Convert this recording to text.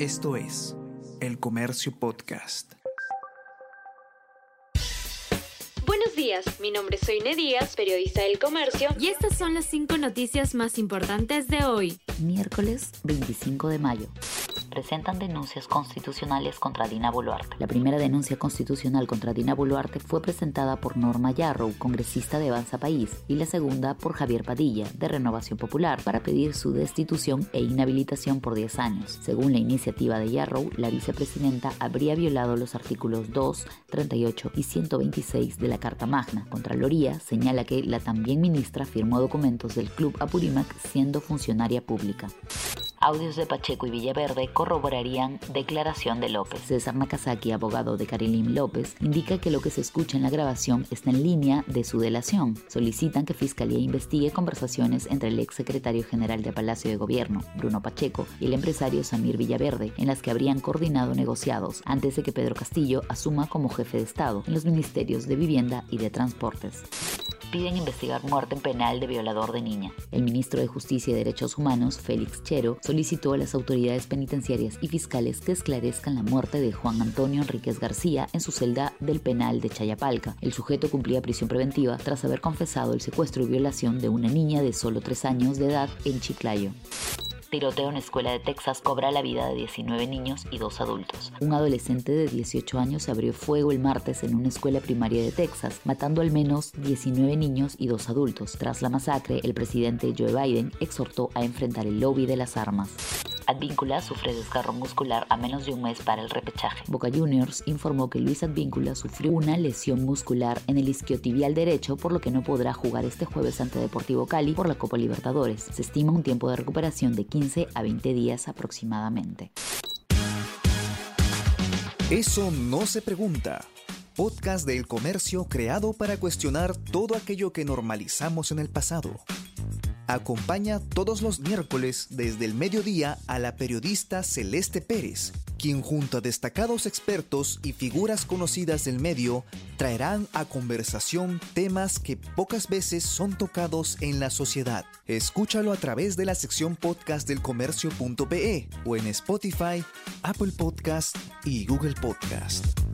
Esto es El Comercio Podcast. Buenos días, mi nombre es Soine Díaz, periodista del Comercio. Y estas son las cinco noticias más importantes de hoy. Miércoles 25 de mayo presentan denuncias constitucionales contra Dina Boluarte. La primera denuncia constitucional contra Dina Boluarte fue presentada por Norma Yarrow, congresista de Avanza País, y la segunda por Javier Padilla, de Renovación Popular, para pedir su destitución e inhabilitación por 10 años. Según la iniciativa de Yarrow, la vicepresidenta habría violado los artículos 2, 38 y 126 de la Carta Magna. Contraloría señala que la también ministra firmó documentos del Club Apurímac siendo funcionaria pública. Audios de Pacheco y Villaverde corroborarían declaración de López. César Nakazaki, abogado de Karilim López, indica que lo que se escucha en la grabación está en línea de su delación. Solicitan que Fiscalía investigue conversaciones entre el ex secretario general de Palacio de Gobierno, Bruno Pacheco, y el empresario Samir Villaverde, en las que habrían coordinado negociados antes de que Pedro Castillo asuma como jefe de Estado en los ministerios de Vivienda y de Transportes piden investigar muerte en penal de violador de niña. El ministro de Justicia y Derechos Humanos, Félix Chero, solicitó a las autoridades penitenciarias y fiscales que esclarezcan la muerte de Juan Antonio Enríquez García en su celda del penal de Chayapalca. El sujeto cumplía prisión preventiva tras haber confesado el secuestro y violación de una niña de solo tres años de edad en Chiclayo tiroteo en escuela de Texas cobra la vida de 19 niños y dos adultos. Un adolescente de 18 años abrió fuego el martes en una escuela primaria de Texas, matando al menos 19 niños y dos adultos. Tras la masacre, el presidente Joe Biden exhortó a enfrentar el lobby de las armas. Advíncula sufre desgarro muscular a menos de un mes para el repechaje. Boca Juniors informó que Luis Advíncula sufrió una lesión muscular en el isquiotibial derecho, por lo que no podrá jugar este jueves ante Deportivo Cali por la Copa Libertadores. Se estima un tiempo de recuperación de 15 a 20 días aproximadamente. Eso no se pregunta. Podcast del comercio creado para cuestionar todo aquello que normalizamos en el pasado. Acompaña todos los miércoles desde el mediodía a la periodista Celeste Pérez, quien junto a destacados expertos y figuras conocidas del medio traerán a conversación temas que pocas veces son tocados en la sociedad. Escúchalo a través de la sección podcast del comercio.pe o en Spotify, Apple Podcast y Google Podcast.